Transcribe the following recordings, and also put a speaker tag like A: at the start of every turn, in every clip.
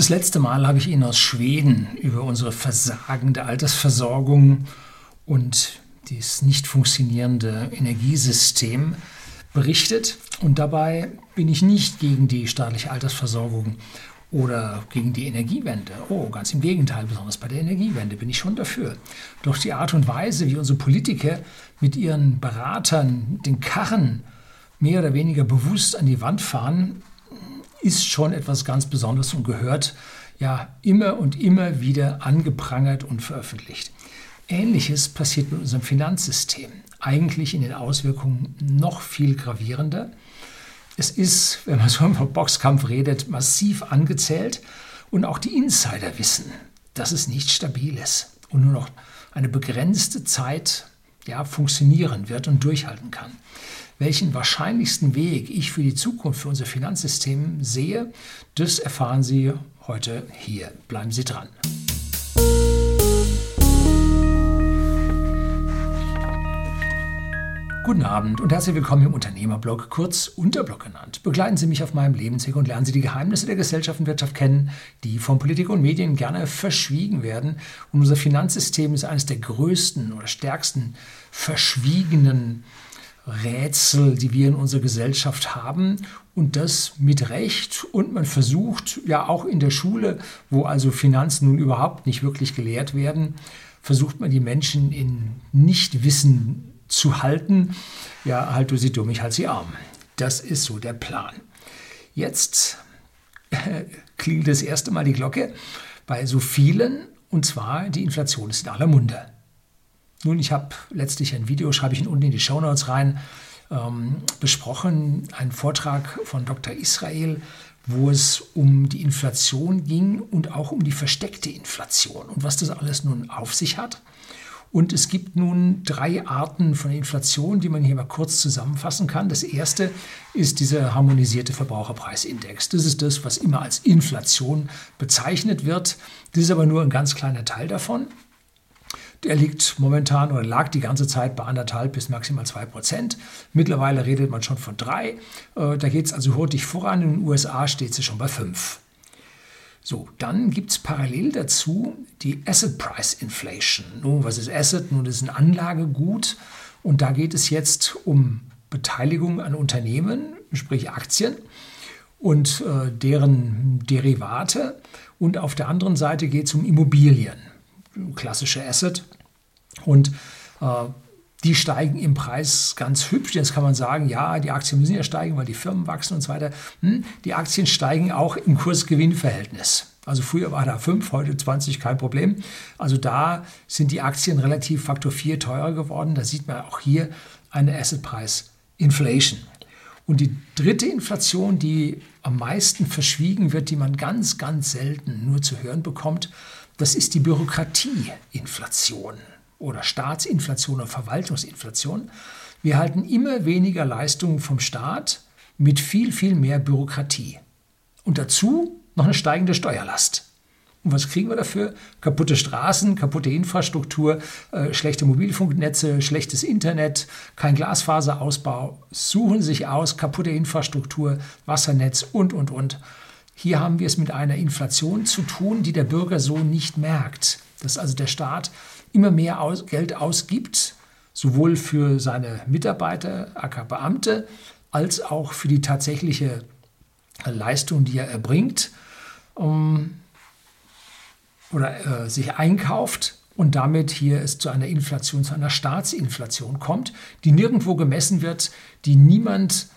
A: Das letzte Mal habe ich Ihnen aus Schweden über unsere versagende Altersversorgung und das nicht funktionierende Energiesystem berichtet. Und dabei bin ich nicht gegen die staatliche Altersversorgung oder gegen die Energiewende. Oh, ganz im Gegenteil, besonders bei der Energiewende bin ich schon dafür. Doch die Art und Weise, wie unsere Politiker mit ihren Beratern den Karren mehr oder weniger bewusst an die Wand fahren, ist schon etwas ganz Besonderes und gehört ja immer und immer wieder angeprangert und veröffentlicht. Ähnliches passiert mit unserem Finanzsystem. Eigentlich in den Auswirkungen noch viel gravierender. Es ist, wenn man so vom Boxkampf redet, massiv angezählt und auch die Insider wissen, dass es nicht stabil ist und nur noch eine begrenzte Zeit ja, funktionieren wird und durchhalten kann. Welchen wahrscheinlichsten Weg ich für die Zukunft für unser Finanzsystem sehe, das erfahren Sie heute hier. Bleiben Sie dran. Guten Abend und herzlich willkommen im Unternehmerblog, kurz Unterblog genannt. Begleiten Sie mich auf meinem Lebensweg und lernen Sie die Geheimnisse der Gesellschaft und Wirtschaft kennen, die von Politik und Medien gerne verschwiegen werden. Und unser Finanzsystem ist eines der größten oder stärksten verschwiegenen Rätsel, die wir in unserer Gesellschaft haben und das mit Recht. Und man versucht ja auch in der Schule, wo also Finanzen nun überhaupt nicht wirklich gelehrt werden, versucht man die Menschen in Nichtwissen zu halten. Ja, halt du sie dumm, ich halt sie arm. Das ist so der Plan. Jetzt äh, klingelt das erste Mal die Glocke bei so vielen, und zwar die Inflation ist in aller Munde. Nun, ich habe letztlich ein Video, schreibe ich unten in die Show Notes rein, ähm, besprochen, einen Vortrag von Dr. Israel, wo es um die Inflation ging und auch um die versteckte Inflation und was das alles nun auf sich hat. Und es gibt nun drei Arten von Inflation, die man hier mal kurz zusammenfassen kann. Das erste ist dieser harmonisierte Verbraucherpreisindex. Das ist das, was immer als Inflation bezeichnet wird. Das ist aber nur ein ganz kleiner Teil davon. Der liegt momentan oder lag die ganze Zeit bei anderthalb bis maximal zwei Prozent. Mittlerweile redet man schon von drei. Äh, da geht es also hurtig voran. In den USA steht sie schon bei fünf. So, dann gibt es parallel dazu die Asset Price Inflation. Nun, was ist Asset? Nun, das ist ein Anlagegut. Und da geht es jetzt um Beteiligung an Unternehmen, sprich Aktien und äh, deren Derivate. Und auf der anderen Seite geht es um Immobilien klassische Asset. Und äh, die steigen im Preis ganz hübsch. Jetzt kann man sagen, ja, die Aktien müssen ja steigen, weil die Firmen wachsen und so weiter. Hm, die Aktien steigen auch im Kurs-Gewinn-Verhältnis. Also früher war da 5, heute 20, kein Problem. Also da sind die Aktien relativ Faktor 4 teurer geworden. Da sieht man auch hier eine Asset-Price-Inflation. Und die dritte Inflation, die am meisten verschwiegen wird, die man ganz, ganz selten nur zu hören bekommt, das ist die Bürokratieinflation oder Staatsinflation oder Verwaltungsinflation. Wir halten immer weniger Leistungen vom Staat mit viel, viel mehr Bürokratie. Und dazu noch eine steigende Steuerlast. Und was kriegen wir dafür? Kaputte Straßen, kaputte Infrastruktur, äh, schlechte Mobilfunknetze, schlechtes Internet, kein Glasfaserausbau. Suchen sich aus, kaputte Infrastruktur, Wassernetz und, und, und. Hier haben wir es mit einer Inflation zu tun, die der Bürger so nicht merkt. Dass also der Staat immer mehr aus Geld ausgibt, sowohl für seine Mitarbeiter, aka Beamte, als auch für die tatsächliche Leistung, die er erbringt um, oder äh, sich einkauft und damit hier es zu einer Inflation, zu einer Staatsinflation kommt, die nirgendwo gemessen wird, die niemand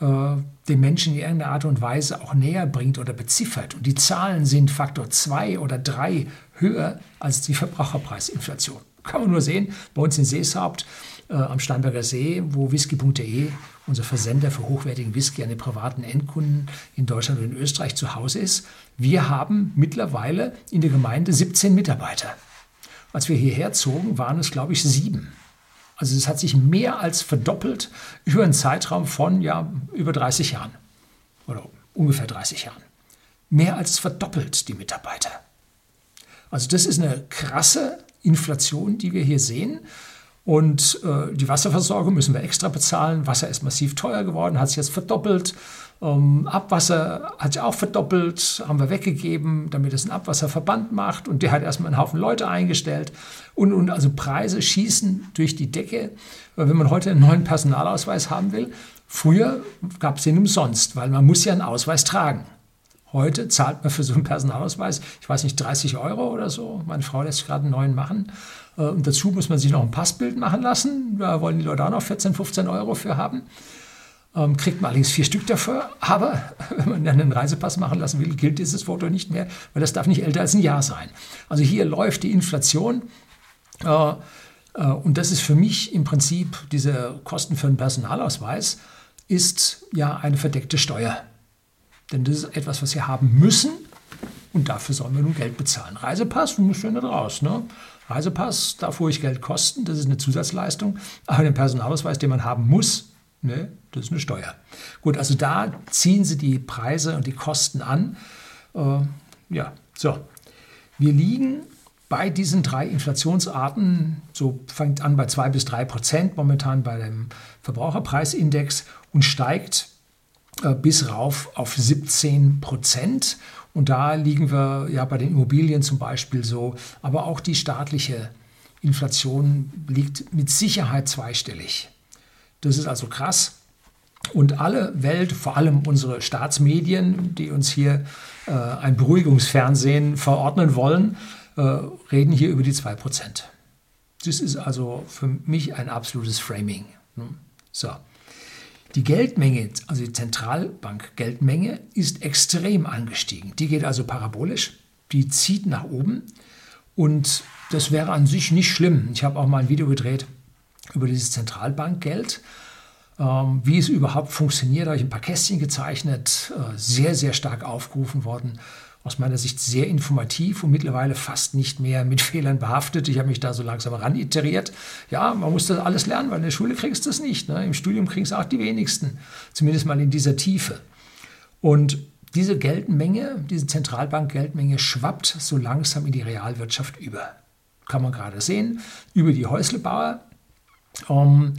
A: äh, den Menschen in irgendeiner Art und Weise auch näher bringt oder beziffert. Und die Zahlen sind Faktor 2 oder 3 höher als die Verbraucherpreisinflation. Kann man nur sehen, bei uns in Seeshaupt äh, am Steinberger See, wo whisky.de, unser Versender für hochwertigen Whisky an den privaten Endkunden in Deutschland und in Österreich zu Hause ist. Wir haben mittlerweile in der Gemeinde 17 Mitarbeiter. Als wir hierher zogen, waren es, glaube ich, sieben. Also es hat sich mehr als verdoppelt über einen Zeitraum von ja, über 30 Jahren oder ungefähr 30 Jahren. Mehr als verdoppelt die Mitarbeiter. Also das ist eine krasse Inflation, die wir hier sehen. Und äh, die Wasserversorgung müssen wir extra bezahlen. Wasser ist massiv teuer geworden, hat sich jetzt verdoppelt. Ähm, Abwasser hat sich auch verdoppelt, haben wir weggegeben, damit es einen Abwasserverband macht und der hat erstmal einen Haufen Leute eingestellt. Und, und also Preise schießen durch die Decke. Wenn man heute einen neuen Personalausweis haben will, früher gab es den umsonst, weil man muss ja einen Ausweis tragen. Heute zahlt man für so einen Personalausweis, ich weiß nicht, 30 Euro oder so. Meine Frau lässt gerade einen neuen machen. Äh, und dazu muss man sich noch ein Passbild machen lassen. Da wollen die Leute auch noch 14, 15 Euro für haben. Ähm, kriegt man allerdings vier Stück dafür. Aber wenn man dann einen Reisepass machen lassen will, gilt dieses Foto nicht mehr, weil das darf nicht älter als ein Jahr sein. Also hier läuft die Inflation. Äh, äh, und das ist für mich im Prinzip, diese Kosten für einen Personalausweis, ist ja eine verdeckte Steuer. Denn das ist etwas, was wir haben müssen und dafür sollen wir nun Geld bezahlen. Reisepass, muss ja nicht raus. Ne? Reisepass darf ruhig Geld kosten, das ist eine Zusatzleistung. Aber den Personalausweis, den man haben muss, ne, das ist eine Steuer. Gut, also da ziehen sie die Preise und die Kosten an. Äh, ja, so. Wir liegen bei diesen drei Inflationsarten, so fängt an bei 2 bis 3 Prozent momentan bei dem Verbraucherpreisindex und steigt äh, bis rauf auf 17 Prozent. Und da liegen wir ja bei den Immobilien zum Beispiel so, aber auch die staatliche Inflation liegt mit Sicherheit zweistellig. Das ist also krass. Und alle Welt, vor allem unsere Staatsmedien, die uns hier äh, ein Beruhigungsfernsehen verordnen wollen, äh, reden hier über die 2%. Das ist also für mich ein absolutes Framing. So. Die Geldmenge, also die Zentralbankgeldmenge, ist extrem angestiegen. Die geht also parabolisch, die zieht nach oben und das wäre an sich nicht schlimm. Ich habe auch mal ein Video gedreht über dieses Zentralbankgeld, wie es überhaupt funktioniert. Habe ich ein paar Kästchen gezeichnet, äh, sehr, sehr stark aufgerufen worden aus meiner Sicht sehr informativ und mittlerweile fast nicht mehr mit Fehlern behaftet. Ich habe mich da so langsam ran iteriert. Ja, man muss das alles lernen, weil in der Schule kriegst du es nicht. Ne? Im Studium kriegen es auch die wenigsten, zumindest mal in dieser Tiefe. Und diese Geldmenge, diese Zentralbank-Geldmenge schwappt so langsam in die Realwirtschaft über. Kann man gerade sehen, über die Häuslebauer. Ähm,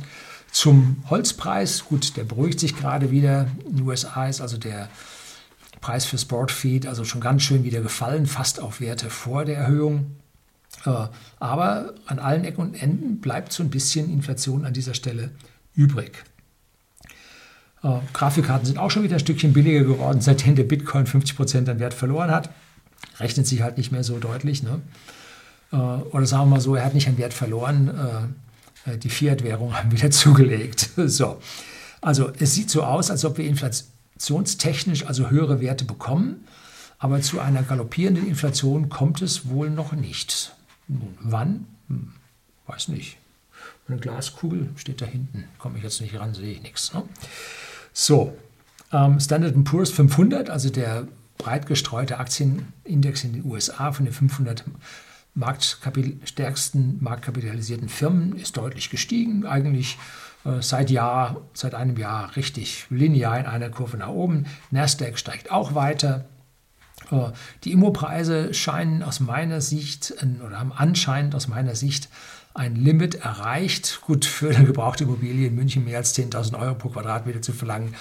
A: zum Holzpreis, gut, der beruhigt sich gerade wieder. In den USA ist also der Preis für Sportfeed also schon ganz schön wieder gefallen, fast auf Werte vor der Erhöhung. Äh, aber an allen Ecken und Enden bleibt so ein bisschen Inflation an dieser Stelle übrig. Äh, Grafikkarten sind auch schon wieder ein Stückchen billiger geworden, seitdem der Bitcoin 50% an Wert verloren hat. Rechnet sich halt nicht mehr so deutlich. Ne? Äh, oder sagen wir mal so, er hat nicht an Wert verloren. Die Fiat-Währung haben wieder zugelegt. So. Also es sieht so aus, als ob wir Inflation inflationstechnisch also höhere Werte bekommen, aber zu einer galoppierenden Inflation kommt es wohl noch nicht. Wann? Hm, weiß nicht. Eine Glaskugel steht da hinten. Komme ich jetzt nicht ran, sehe ich nichts. Ne? So, ähm, Standard Poor's 500, also der breit gestreute Aktienindex in den USA von den 500 Marktkapital marktkapitalisierten Firmen, ist deutlich gestiegen. Eigentlich äh, seit Jahr, seit einem Jahr richtig linear in einer Kurve nach oben. Nasdaq steigt auch weiter. Äh, die Immopreise scheinen aus meiner Sicht oder haben anscheinend aus meiner Sicht ein Limit erreicht. Gut, für eine gebrauchte Immobilie in München mehr als 10.000 Euro pro Quadratmeter zu verlangen,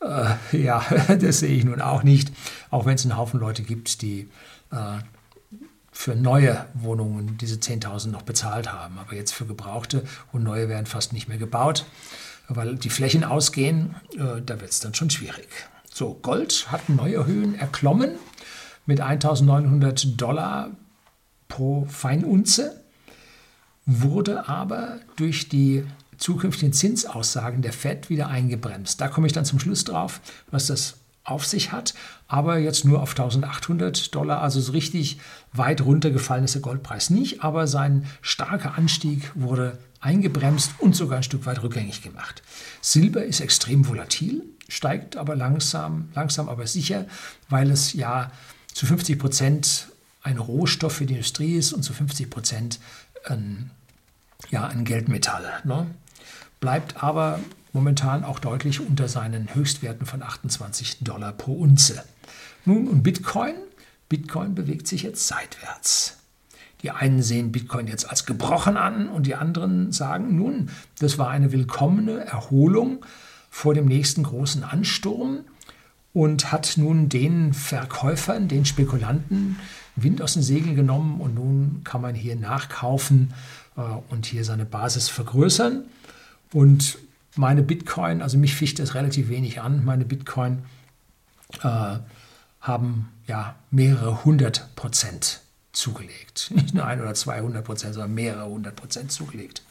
A: äh, ja, das sehe ich nun auch nicht. Auch wenn es einen Haufen Leute gibt, die äh, für neue Wohnungen diese 10.000 noch bezahlt haben. Aber jetzt für gebrauchte und neue werden fast nicht mehr gebaut, weil die Flächen ausgehen. Äh, da wird es dann schon schwierig. So, Gold hat neue Höhen erklommen mit 1.900 Dollar pro Feinunze, wurde aber durch die zukünftigen Zinsaussagen der Fed wieder eingebremst. Da komme ich dann zum Schluss drauf, was das auf sich hat, aber jetzt nur auf 1800 Dollar, also so richtig weit runtergefallen ist der Goldpreis nicht, aber sein starker Anstieg wurde eingebremst und sogar ein Stück weit rückgängig gemacht. Silber ist extrem volatil, steigt aber langsam, langsam aber sicher, weil es ja zu 50 Prozent ein Rohstoff für die Industrie ist und zu 50 Prozent ein, ja, ein Geldmetall. Ne? Bleibt aber momentan auch deutlich unter seinen Höchstwerten von 28 Dollar pro Unze. Nun, und Bitcoin? Bitcoin bewegt sich jetzt seitwärts. Die einen sehen Bitcoin jetzt als gebrochen an und die anderen sagen, nun, das war eine willkommene Erholung vor dem nächsten großen Ansturm. und hat nun den Verkäufern, den Spekulanten Wind aus den Segeln genommen und nun kann man hier nachkaufen äh, und hier seine Basis vergrößern. Und meine Bitcoin, also mich ficht das relativ wenig an, meine Bitcoin äh, haben ja mehrere hundert Prozent zugelegt. Nicht nur ein oder 200 Prozent, sondern mehrere hundert Prozent zugelegt.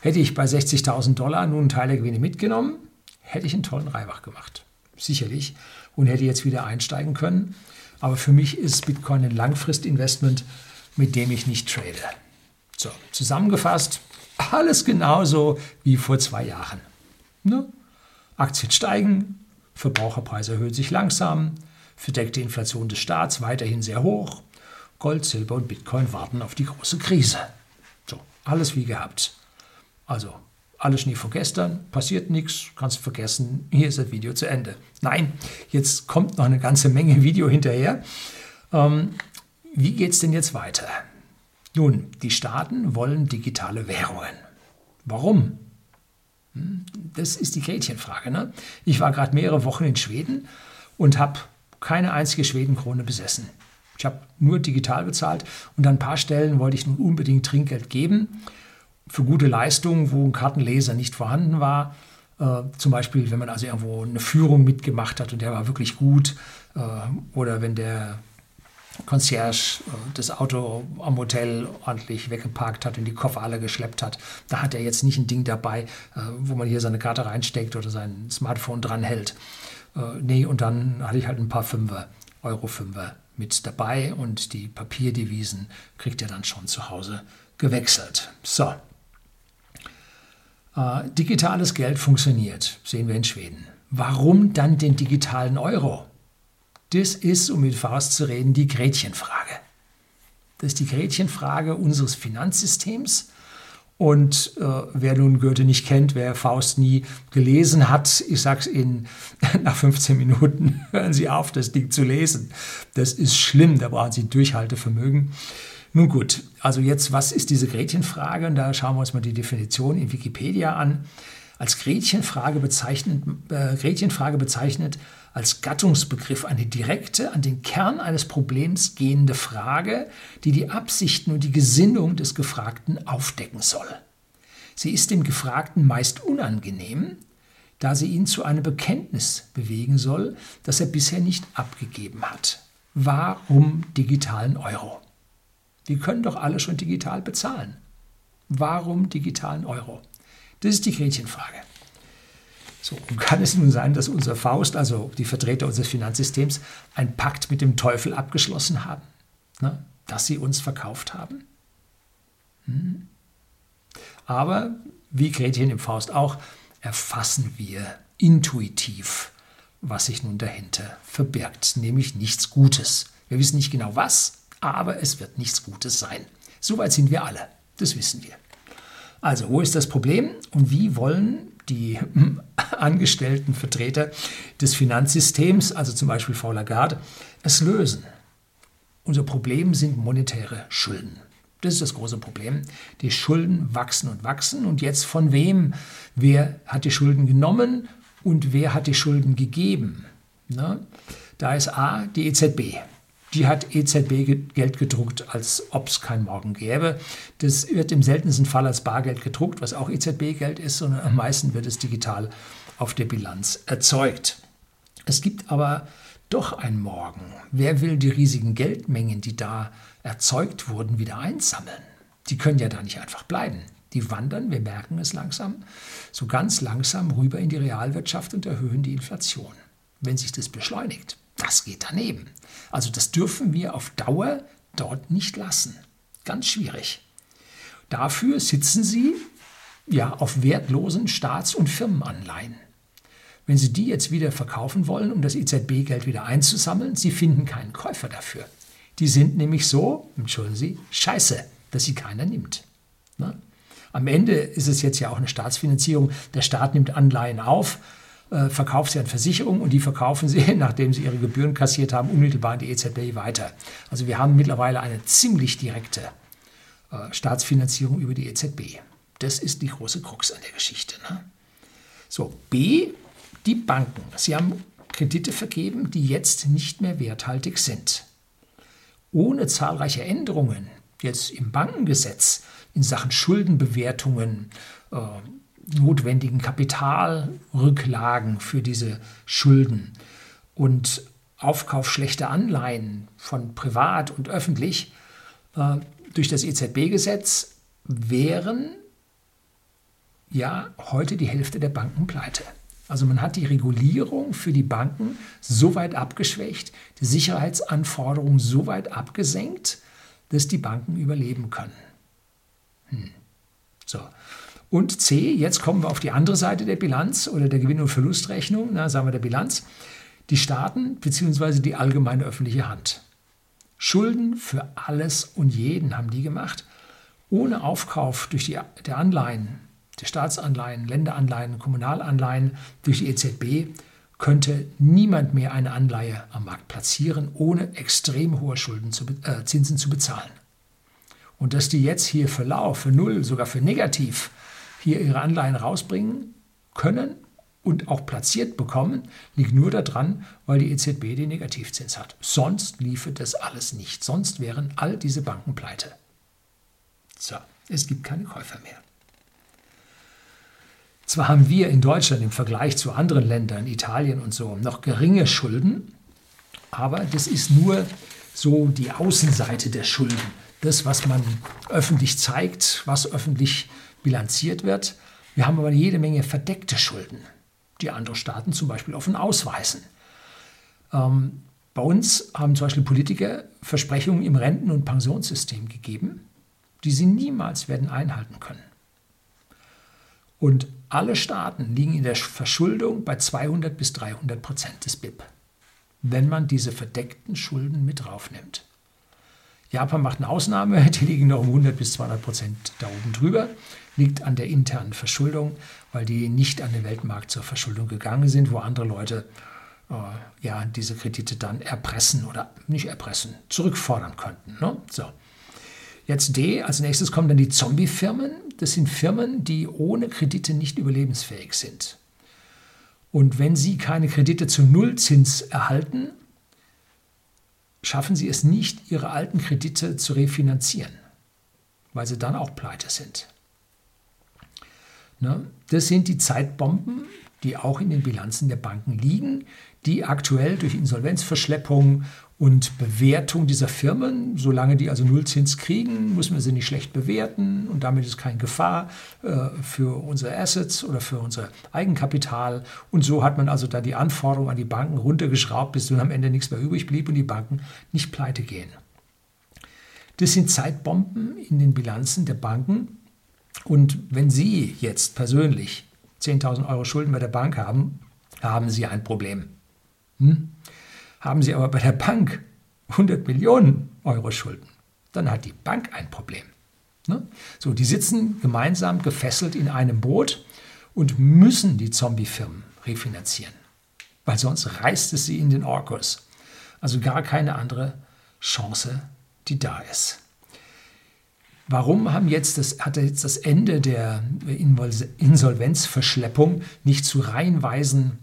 A: Hätte ich bei 60.000 Dollar nun Teil der Gewinne mitgenommen, hätte ich einen tollen Reibach gemacht. Sicherlich. Und hätte jetzt wieder einsteigen können. Aber für mich ist Bitcoin ein Langfristinvestment, mit dem ich nicht trade. So, zusammengefasst, alles genauso wie vor zwei Jahren. Ne? Aktien steigen, Verbraucherpreise erhöhen sich langsam, verdeckte Inflation des Staats weiterhin sehr hoch, Gold, Silber und Bitcoin warten auf die große Krise. So, alles wie gehabt. Also, alles Schnee vor gestern, passiert nichts, kannst vergessen, hier ist das Video zu Ende. Nein, jetzt kommt noch eine ganze Menge Video hinterher. Ähm, wie geht es denn jetzt weiter? Nun, die Staaten wollen digitale Währungen. Warum? Hm, das ist die Gretchenfrage. Ne? Ich war gerade mehrere Wochen in Schweden und habe keine einzige Schwedenkrone besessen. Ich habe nur digital bezahlt und an ein paar Stellen wollte ich nun unbedingt Trinkgeld geben für gute Leistungen, wo ein Kartenleser nicht vorhanden war. Äh, zum Beispiel, wenn man also irgendwo eine Führung mitgemacht hat und der war wirklich gut. Äh, oder wenn der Concierge äh, das Auto am Hotel ordentlich weggeparkt hat und die Koffer alle geschleppt hat. Da hat er jetzt nicht ein Ding dabei, äh, wo man hier seine Karte reinsteckt oder sein Smartphone dranhält. Äh, nee, und dann hatte ich halt ein paar Fünfer, Euro Fünfer mit dabei und die Papierdevisen kriegt er dann schon zu Hause gewechselt. So. Digitales Geld funktioniert, sehen wir in Schweden. Warum dann den digitalen Euro? Das ist, um mit Faust zu reden, die Gretchenfrage. Das ist die Gretchenfrage unseres Finanzsystems. Und äh, wer nun Goethe nicht kennt, wer Faust nie gelesen hat, ich sage es Ihnen, nach 15 Minuten hören Sie auf, das Ding zu lesen. Das ist schlimm, da brauchen Sie Durchhaltevermögen. Nun gut, also jetzt, was ist diese Gretchenfrage? Und da schauen wir uns mal die Definition in Wikipedia an. Als Gretchenfrage bezeichnet, äh, Gretchenfrage bezeichnet als Gattungsbegriff eine direkte, an den Kern eines Problems gehende Frage, die die Absichten und die Gesinnung des Gefragten aufdecken soll. Sie ist dem Gefragten meist unangenehm, da sie ihn zu einem Bekenntnis bewegen soll, das er bisher nicht abgegeben hat. Warum digitalen Euro? Wir können doch alle schon digital bezahlen. Warum digitalen Euro? Das ist die Gretchenfrage. So, kann es nun sein, dass unser Faust, also die Vertreter unseres Finanzsystems, einen Pakt mit dem Teufel abgeschlossen haben? Ne? Dass sie uns verkauft haben? Hm. Aber, wie Gretchen im Faust auch, erfassen wir intuitiv, was sich nun dahinter verbirgt, nämlich nichts Gutes. Wir wissen nicht genau was, aber es wird nichts Gutes sein. Soweit sind wir alle, das wissen wir. Also, wo ist das Problem und wie wollen die angestellten Vertreter des Finanzsystems, also zum Beispiel Frau Lagarde, es lösen. Unser Problem sind monetäre Schulden. Das ist das große Problem. Die Schulden wachsen und wachsen. Und jetzt von wem? Wer hat die Schulden genommen und wer hat die Schulden gegeben? Na, da ist A, die EZB. Die hat EZB Geld gedruckt, als ob es kein Morgen gäbe. Das wird im seltensten Fall als Bargeld gedruckt, was auch EZB-Geld ist, sondern am meisten wird es digital auf der Bilanz erzeugt. Es gibt aber doch ein Morgen. Wer will die riesigen Geldmengen, die da erzeugt wurden, wieder einsammeln? Die können ja da nicht einfach bleiben. Die wandern, wir merken es langsam, so ganz langsam rüber in die Realwirtschaft und erhöhen die Inflation. Wenn sich das beschleunigt, das geht daneben. Also das dürfen wir auf Dauer dort nicht lassen. Ganz schwierig. Dafür sitzen sie ja auf wertlosen Staats- und Firmenanleihen. Wenn Sie die jetzt wieder verkaufen wollen, um das EZB-Geld wieder einzusammeln, Sie finden keinen Käufer dafür. Die sind nämlich so, entschuldigen Sie, scheiße, dass sie keiner nimmt. Na? Am Ende ist es jetzt ja auch eine Staatsfinanzierung. Der Staat nimmt Anleihen auf, äh, verkauft sie an Versicherungen und die verkaufen sie, nachdem sie ihre Gebühren kassiert haben, unmittelbar an die EZB weiter. Also wir haben mittlerweile eine ziemlich direkte äh, Staatsfinanzierung über die EZB. Das ist die große Krux an der Geschichte. Ne? So, B, die Banken. Sie haben Kredite vergeben, die jetzt nicht mehr werthaltig sind. Ohne zahlreiche Änderungen jetzt im Bankengesetz in Sachen Schuldenbewertungen, äh, notwendigen Kapitalrücklagen für diese Schulden und Aufkauf schlechter Anleihen von privat und öffentlich äh, durch das EZB-Gesetz wären ja heute die Hälfte der Banken pleite. Also man hat die Regulierung für die Banken so weit abgeschwächt, die Sicherheitsanforderungen so weit abgesenkt, dass die Banken überleben können. Hm. So. Und C, jetzt kommen wir auf die andere Seite der Bilanz oder der Gewinn- und Verlustrechnung, na, sagen wir der Bilanz, die Staaten bzw. die allgemeine öffentliche Hand. Schulden für alles und jeden haben die gemacht, ohne Aufkauf durch die der Anleihen, der Staatsanleihen, Länderanleihen, Kommunalanleihen durch die EZB könnte niemand mehr eine Anleihe am Markt platzieren, ohne extrem hohe Schulden zu, äh, Zinsen zu bezahlen. Und dass die jetzt hier für lau, für null, sogar für negativ hier ihre Anleihen rausbringen können und auch platziert bekommen, liegt nur daran, weil die EZB den Negativzins hat. Sonst liefe das alles nicht. Sonst wären all diese Banken pleite. So, es gibt keine Käufer mehr. Zwar haben wir in Deutschland im Vergleich zu anderen Ländern, Italien und so, noch geringe Schulden, aber das ist nur so die Außenseite der Schulden. Das, was man öffentlich zeigt, was öffentlich bilanziert wird. Wir haben aber jede Menge verdeckte Schulden, die andere Staaten zum Beispiel offen ausweisen. Ähm, bei uns haben zum Beispiel Politiker Versprechungen im Renten- und Pensionssystem gegeben, die sie niemals werden einhalten können. Und alle Staaten liegen in der Verschuldung bei 200 bis 300 Prozent des BIP, wenn man diese verdeckten Schulden mit draufnimmt. Japan macht eine Ausnahme, die liegen noch um 100 bis 200 Prozent da oben drüber, liegt an der internen Verschuldung, weil die nicht an den Weltmarkt zur Verschuldung gegangen sind, wo andere Leute äh, ja, diese Kredite dann erpressen oder nicht erpressen, zurückfordern könnten. Ne? So. Jetzt D, als nächstes kommen dann die Zombie-Firmen. Das sind Firmen, die ohne Kredite nicht überlebensfähig sind. Und wenn sie keine Kredite zu Nullzins erhalten, schaffen sie es nicht, ihre alten Kredite zu refinanzieren, weil sie dann auch pleite sind. Ne? Das sind die Zeitbomben, die auch in den Bilanzen der Banken liegen, die aktuell durch Insolvenzverschleppung und Bewertung dieser Firmen, solange die also Nullzins kriegen, müssen wir sie nicht schlecht bewerten und damit ist keine Gefahr äh, für unsere Assets oder für unser Eigenkapital. Und so hat man also da die Anforderungen an die Banken runtergeschraubt, bis dann am Ende nichts mehr übrig blieb und die Banken nicht pleite gehen. Das sind Zeitbomben in den Bilanzen der Banken. Und wenn Sie jetzt persönlich 10.000 Euro Schulden bei der Bank haben, haben Sie ein Problem. Hm? Haben Sie aber bei der Bank 100 Millionen Euro Schulden, dann hat die Bank ein Problem. Ne? So, die sitzen gemeinsam gefesselt in einem Boot und müssen die Zombie-Firmen refinanzieren, weil sonst reißt es sie in den Orkus. Also gar keine andere Chance, die da ist. Warum haben jetzt das, hat jetzt das Ende der Insolvenzverschleppung nicht zu reihenweisen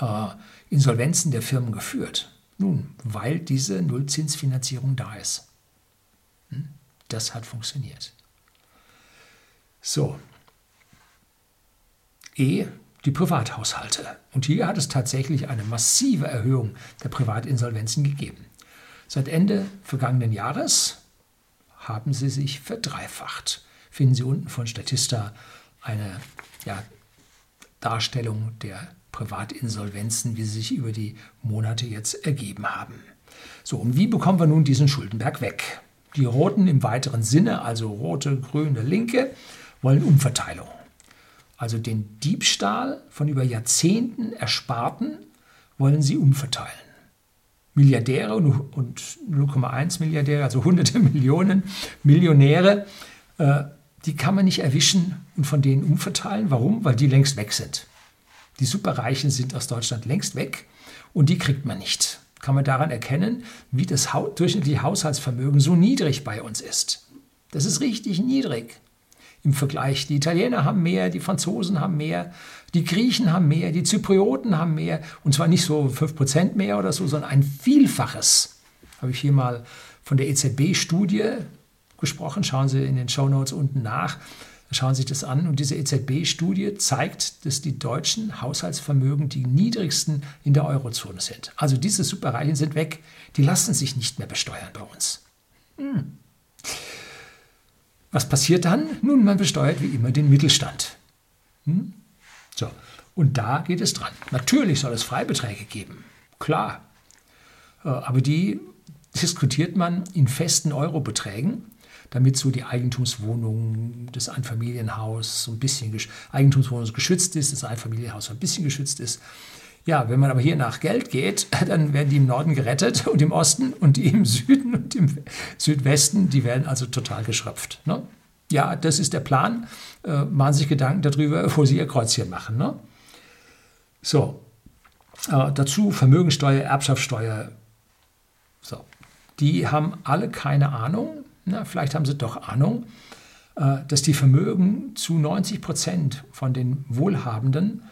A: äh, Insolvenzen der Firmen geführt? Nun, weil diese Nullzinsfinanzierung da ist. Hm? Das hat funktioniert. So. E, die Privathaushalte. Und hier hat es tatsächlich eine massive Erhöhung der Privatinsolvenzen gegeben. Seit Ende vergangenen Jahres haben sie sich verdreifacht. Finden Sie unten von Statista eine ja, Darstellung der Privatinsolvenzen, wie sie sich über die Monate jetzt ergeben haben. So, und wie bekommen wir nun diesen Schuldenberg weg? Die Roten im weiteren Sinne, also rote, grüne, linke, wollen Umverteilung. Also den Diebstahl von über Jahrzehnten Ersparten wollen sie umverteilen. Milliardäre und 0,1 Milliardäre, also hunderte Millionen Millionäre, äh, die kann man nicht erwischen und von denen umverteilen. Warum? Weil die längst weg sind. Die Superreichen sind aus Deutschland längst weg und die kriegt man nicht. Kann man daran erkennen, wie das durchschnittliche Haushaltsvermögen so niedrig bei uns ist. Das ist richtig niedrig. Im Vergleich. Die Italiener haben mehr, die Franzosen haben mehr, die Griechen haben mehr, die Zyprioten haben mehr. Und zwar nicht so 5% mehr oder so, sondern ein Vielfaches. Habe ich hier mal von der EZB-Studie gesprochen. Schauen Sie in den Show Notes unten nach. Schauen Sie sich das an. Und diese EZB-Studie zeigt, dass die deutschen Haushaltsvermögen die niedrigsten in der Eurozone sind. Also diese Superreichen sind weg. Die lassen sich nicht mehr besteuern bei uns. Hm. Was passiert dann? Nun, man besteuert wie immer den Mittelstand. Hm? So, und da geht es dran. Natürlich soll es Freibeträge geben, klar. Äh, aber die diskutiert man in festen Eurobeträgen, damit so die Eigentumswohnung, das Einfamilienhaus so ein bisschen Eigentumswohnung geschützt ist, das Einfamilienhaus so ein bisschen geschützt ist. Ja, wenn man aber hier nach Geld geht, dann werden die im Norden gerettet und im Osten und die im Süden und im Südwesten, die werden also total geschröpft. Ne? Ja, das ist der Plan. Äh, machen sich Gedanken darüber, wo sie ihr Kreuzchen machen. Ne? So, äh, dazu Vermögensteuer, Erbschaftssteuer. So, die haben alle keine Ahnung, na, vielleicht haben sie doch Ahnung, äh, dass die Vermögen zu 90 Prozent von den Wohlhabenden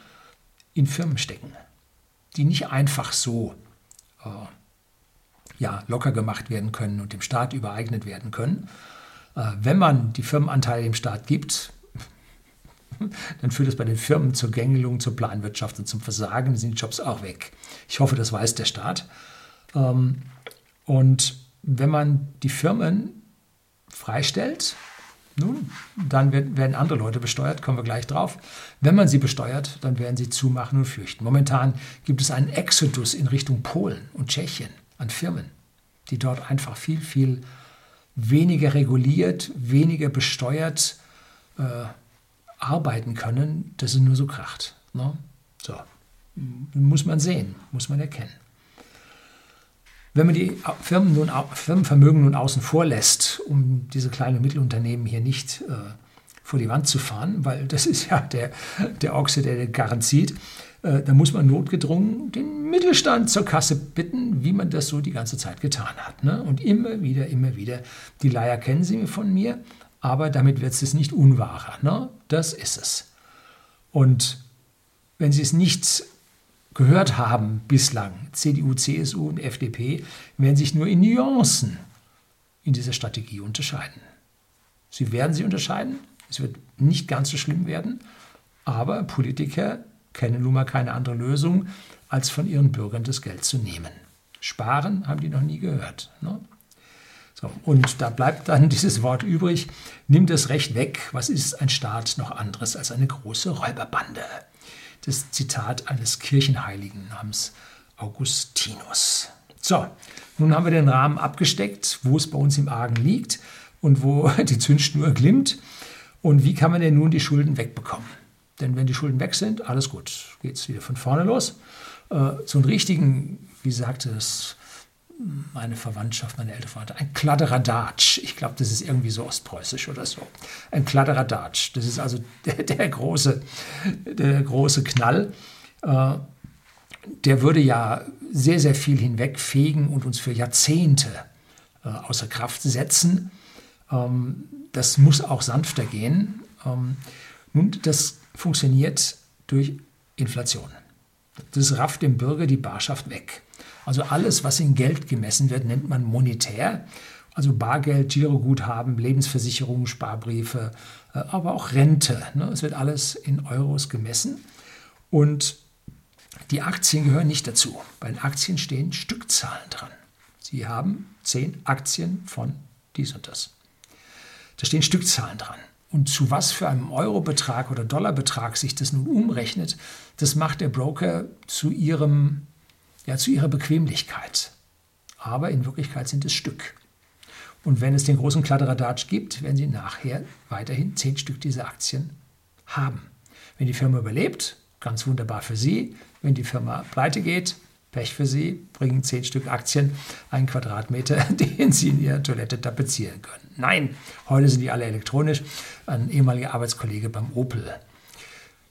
A: in Firmen stecken die nicht einfach so äh, ja, locker gemacht werden können und dem Staat übereignet werden können. Äh, wenn man die Firmenanteile dem Staat gibt, dann führt es bei den Firmen zur Gängelung, zur Planwirtschaft und zum Versagen, sind die Jobs auch weg. Ich hoffe, das weiß der Staat. Ähm, und wenn man die Firmen freistellt, nun, dann werden andere Leute besteuert, kommen wir gleich drauf. Wenn man sie besteuert, dann werden sie zumachen und fürchten. Momentan gibt es einen Exodus in Richtung Polen und Tschechien an Firmen, die dort einfach viel, viel weniger reguliert, weniger besteuert äh, arbeiten können, dass es nur so kracht. Ne? So, muss man sehen, muss man erkennen. Wenn man die Firmen nun, Firmenvermögen nun außen vor lässt, um diese kleinen und Mittelunternehmen hier nicht äh, vor die Wand zu fahren, weil das ist ja der, der Ochse, der den Karren zieht, äh, dann muss man notgedrungen den Mittelstand zur Kasse bitten, wie man das so die ganze Zeit getan hat. Ne? Und immer wieder, immer wieder, die Leier kennen Sie von mir, aber damit wird es nicht unwahrer. Ne? Das ist es. Und wenn Sie es nicht gehört haben bislang, CDU, CSU und FDP, werden sich nur in Nuancen in dieser Strategie unterscheiden. Sie werden sie unterscheiden, es wird nicht ganz so schlimm werden, aber Politiker kennen nun mal keine andere Lösung, als von ihren Bürgern das Geld zu nehmen. Sparen haben die noch nie gehört. Ne? So, und da bleibt dann dieses Wort übrig, nimm das Recht weg, was ist ein Staat noch anderes als eine große Räuberbande? Das Zitat eines Kirchenheiligen namens Augustinus. So, nun haben wir den Rahmen abgesteckt, wo es bei uns im Argen liegt und wo die Zündschnur glimmt. Und wie kann man denn nun die Schulden wegbekommen? Denn wenn die Schulden weg sind, alles gut, geht es wieder von vorne los. Äh, so richtigen, wie sagte es meine Verwandtschaft, meine ältere Verwandte, ein Kladderadatsch. Ich glaube, das ist irgendwie so ostpreußisch oder so. Ein Kladderadatsch. Das ist also der, der, große, der große Knall. Äh, der würde ja sehr, sehr viel hinwegfegen und uns für Jahrzehnte äh, außer Kraft setzen. Ähm, das muss auch sanfter gehen. Ähm, nun, das funktioniert durch Inflation. Das rafft dem Bürger die Barschaft weg. Also alles, was in Geld gemessen wird, nennt man monetär. Also Bargeld, Giroguthaben, Lebensversicherungen, Sparbriefe, äh, aber auch Rente. Ne? Es wird alles in Euros gemessen. Und die Aktien gehören nicht dazu. Bei den Aktien stehen Stückzahlen dran. Sie haben zehn Aktien von dies und das. Da stehen Stückzahlen dran. Und zu was für einem Eurobetrag oder Dollarbetrag sich das nun umrechnet, das macht der Broker zu ihrem ja, zu ihrer Bequemlichkeit. Aber in Wirklichkeit sind es Stück. Und wenn es den großen Kladderadatsch gibt, werden Sie nachher weiterhin zehn Stück dieser Aktien haben. Wenn die Firma überlebt, ganz wunderbar für Sie. Wenn die Firma pleite geht, Pech für Sie, bringen zehn Stück Aktien einen Quadratmeter, den Sie in Ihrer Toilette tapezieren können. Nein, heute sind die alle elektronisch. Ein ehemaliger Arbeitskollege beim Opel,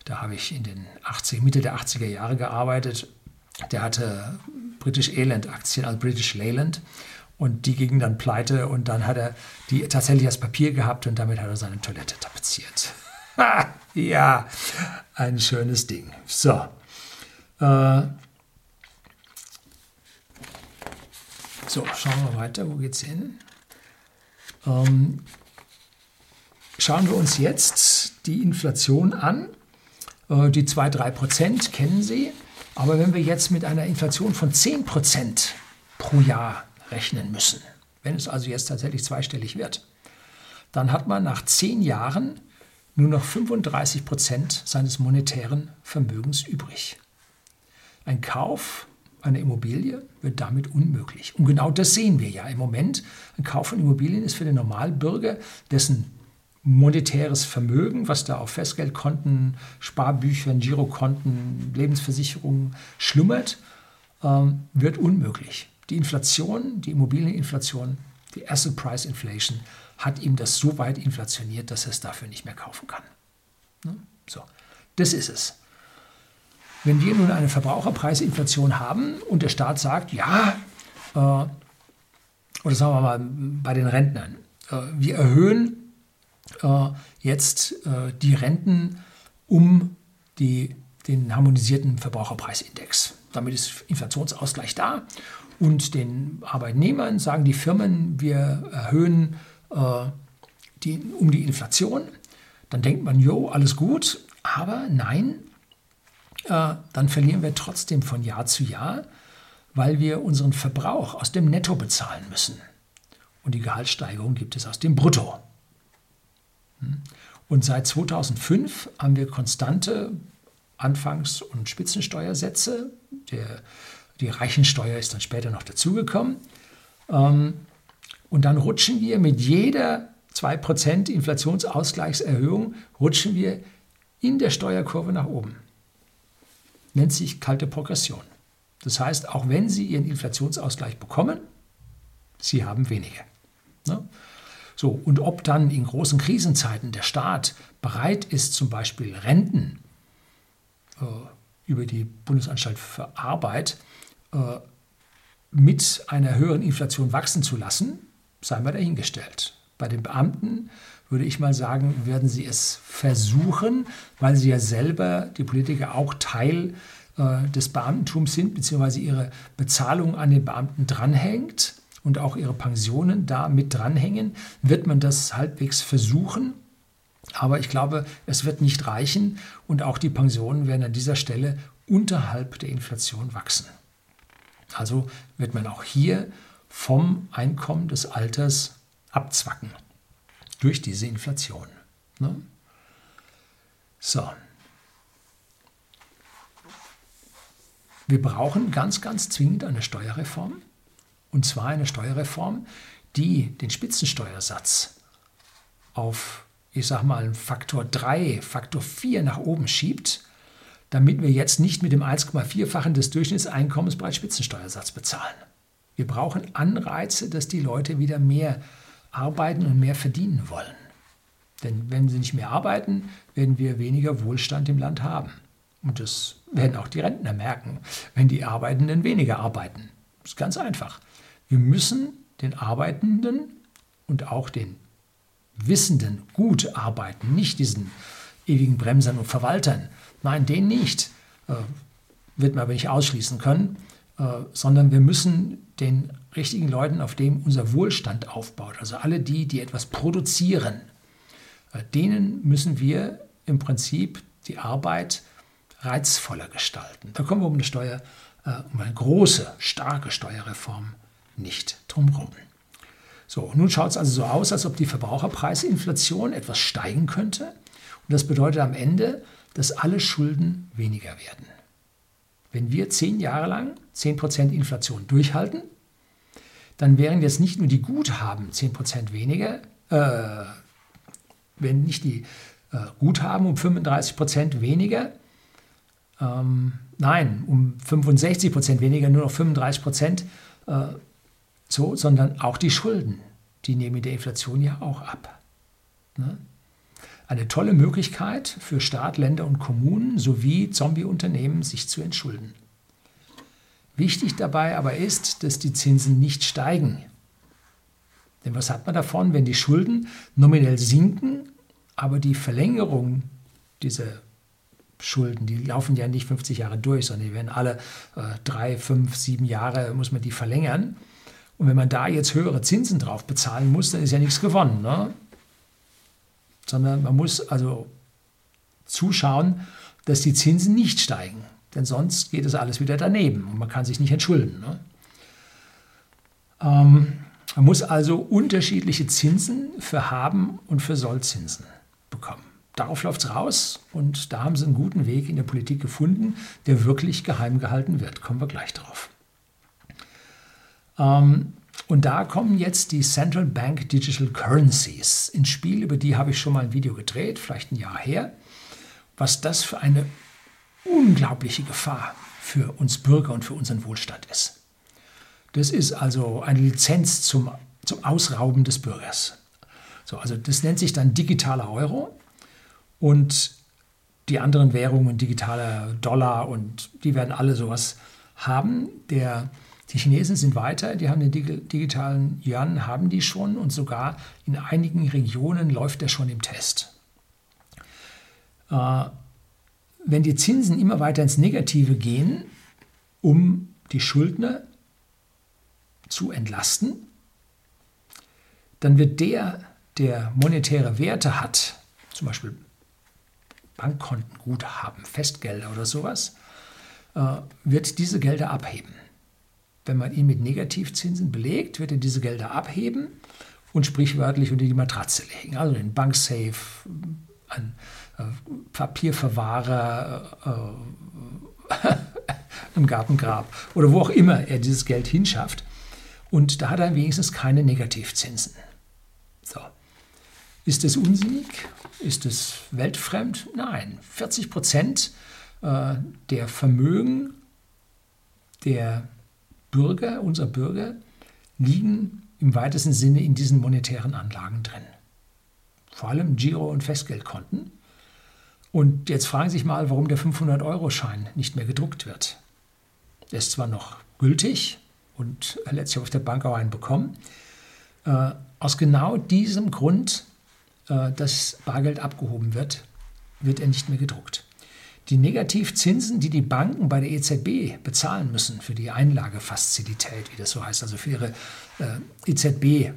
A: da habe ich in den 80, Mitte der 80er Jahre gearbeitet der hatte British Eland Aktien, also British Leyland. Und die gingen dann pleite und dann hat er die tatsächlich als Papier gehabt und damit hat er seine Toilette tapeziert. ja, ein schönes Ding. So. Äh, so, schauen wir weiter. Wo geht's hin? Ähm, schauen wir uns jetzt die Inflation an. Äh, die 2-3 Prozent kennen Sie. Aber wenn wir jetzt mit einer Inflation von 10 Prozent pro Jahr rechnen müssen, wenn es also jetzt tatsächlich zweistellig wird, dann hat man nach zehn Jahren nur noch 35 Prozent seines monetären Vermögens übrig. Ein Kauf einer Immobilie wird damit unmöglich. Und genau das sehen wir ja im Moment. Ein Kauf von Immobilien ist für den Normalbürger, dessen monetäres Vermögen, was da auf Festgeldkonten, Sparbüchern, Girokonten, Lebensversicherungen schlummert, ähm, wird unmöglich. Die Inflation, die Immobilieninflation, die Asset Price Inflation hat ihm das so weit inflationiert, dass er es dafür nicht mehr kaufen kann. Ne? So, das ist es. Wenn wir nun eine Verbraucherpreisinflation haben und der Staat sagt, ja, äh, oder sagen wir mal bei den Rentnern, äh, wir erhöhen jetzt äh, die Renten um die, den harmonisierten Verbraucherpreisindex. Damit ist Inflationsausgleich da und den Arbeitnehmern sagen die Firmen, wir erhöhen äh, die, um die Inflation. Dann denkt man, jo, alles gut, aber nein, äh, dann verlieren wir trotzdem von Jahr zu Jahr, weil wir unseren Verbrauch aus dem Netto bezahlen müssen. Und die Gehaltssteigerung gibt es aus dem Brutto. Und seit 2005 haben wir konstante Anfangs- und Spitzensteuersätze. Der die Reichensteuer ist dann später noch dazugekommen. Ähm, und dann rutschen wir mit jeder 2% Inflationsausgleichserhöhung, rutschen wir in der Steuerkurve nach oben. Nennt sich kalte Progression. Das heißt, auch wenn Sie Ihren Inflationsausgleich bekommen, Sie haben weniger. Ne? So, und ob dann in großen Krisenzeiten der Staat bereit ist, zum Beispiel Renten äh, über die Bundesanstalt für Arbeit äh, mit einer höheren Inflation wachsen zu lassen, sei mal dahingestellt. Bei den Beamten würde ich mal sagen, werden sie es versuchen, weil sie ja selber, die Politiker, auch Teil äh, des Beamtentums sind, beziehungsweise ihre Bezahlung an den Beamten dranhängt und auch ihre Pensionen da mit dranhängen, wird man das halbwegs versuchen. Aber ich glaube, es wird nicht reichen und auch die Pensionen werden an dieser Stelle unterhalb der Inflation wachsen. Also wird man auch hier vom Einkommen des Alters abzwacken durch diese Inflation. Ne? So. Wir brauchen ganz, ganz zwingend eine Steuerreform. Und zwar eine Steuerreform, die den Spitzensteuersatz auf, ich sag mal, Faktor 3, Faktor 4 nach oben schiebt damit wir jetzt nicht mit dem 1,4-fachen des Durchschnittseinkommens bereits Spitzensteuersatz bezahlen. Wir brauchen Anreize, dass die Leute wieder mehr arbeiten und mehr verdienen wollen. Denn wenn sie nicht mehr arbeiten, werden wir weniger Wohlstand im Land haben. Und das werden auch die Rentner merken, wenn die Arbeitenden weniger arbeiten. Das ist ganz einfach. Wir müssen den Arbeitenden und auch den Wissenden gut arbeiten, nicht diesen ewigen Bremsern und Verwaltern, Nein, den nicht. Äh, wird man aber nicht ausschließen können, äh, sondern wir müssen den richtigen Leuten, auf dem unser Wohlstand aufbaut, also alle die, die etwas produzieren, äh, denen müssen wir im Prinzip die Arbeit reizvoller gestalten. Da kommen wir um eine Steuer, äh, um eine große, starke Steuerreform nicht drumherum. So, nun schaut es also so aus, als ob die Verbraucherpreisinflation etwas steigen könnte. Und das bedeutet am Ende, dass alle Schulden weniger werden. Wenn wir zehn Jahre lang 10% Inflation durchhalten, dann wären jetzt nicht nur die Guthaben 10% weniger, äh, wenn nicht die äh, Guthaben um 35% weniger, ähm, nein, um 65% weniger, nur noch 35%, äh, so, sondern auch die Schulden, die nehmen der Inflation ja auch ab. Ne? Eine tolle Möglichkeit für Staat, Länder und Kommunen sowie Zombie-Unternehmen, sich zu entschulden. Wichtig dabei aber ist, dass die Zinsen nicht steigen. Denn was hat man davon, wenn die Schulden nominell sinken, aber die Verlängerung dieser Schulden, die laufen ja nicht 50 Jahre durch, sondern die werden alle äh, drei, fünf, sieben Jahre, muss man die verlängern. Und wenn man da jetzt höhere Zinsen drauf bezahlen muss, dann ist ja nichts gewonnen. Ne? Sondern man muss also zuschauen, dass die Zinsen nicht steigen. Denn sonst geht es alles wieder daneben und man kann sich nicht entschulden. Ne? Ähm, man muss also unterschiedliche Zinsen für Haben und für Sollzinsen bekommen. Darauf läuft es raus und da haben sie einen guten Weg in der Politik gefunden, der wirklich geheim gehalten wird. Kommen wir gleich drauf. Ähm, und da kommen jetzt die Central Bank Digital Currencies ins Spiel. Über die habe ich schon mal ein Video gedreht, vielleicht ein Jahr her. Was das für eine unglaubliche Gefahr für uns Bürger und für unseren Wohlstand ist. Das ist also eine Lizenz zum, zum Ausrauben des Bürgers. So, also das nennt sich dann digitaler Euro. Und die anderen Währungen, digitaler Dollar und die werden alle sowas haben. Der, die Chinesen sind weiter, die haben den digitalen Yuan, haben die schon und sogar in einigen Regionen läuft der schon im Test. Äh, wenn die Zinsen immer weiter ins Negative gehen, um die Schuldner zu entlasten, dann wird der, der monetäre Werte hat, zum Beispiel Bankkontenguthaben, Festgelder oder sowas, äh, wird diese Gelder abheben. Wenn man ihn mit Negativzinsen belegt, wird er diese Gelder abheben und sprichwörtlich unter die Matratze legen. Also den Banksafe, ein äh, Papierverwahrer, äh, im Gartengrab oder wo auch immer er dieses Geld hinschafft. Und da hat er wenigstens keine Negativzinsen. So. Ist es unsinnig? Ist es weltfremd? Nein. 40 Prozent äh, der Vermögen der Bürger, unserer Bürger, liegen im weitesten Sinne in diesen monetären Anlagen drin. Vor allem Giro- und Festgeldkonten. Und jetzt fragen Sie sich mal, warum der 500-Euro-Schein nicht mehr gedruckt wird. Der ist zwar noch gültig und letztlich auf der Bank auch einen bekommen. Äh, aus genau diesem Grund äh, dass Bargeld abgehoben wird, wird er nicht mehr gedruckt. Die Negativzinsen, die die Banken bei der EZB bezahlen müssen für die Einlagefazilität, wie das so heißt, also für ihre äh, EZB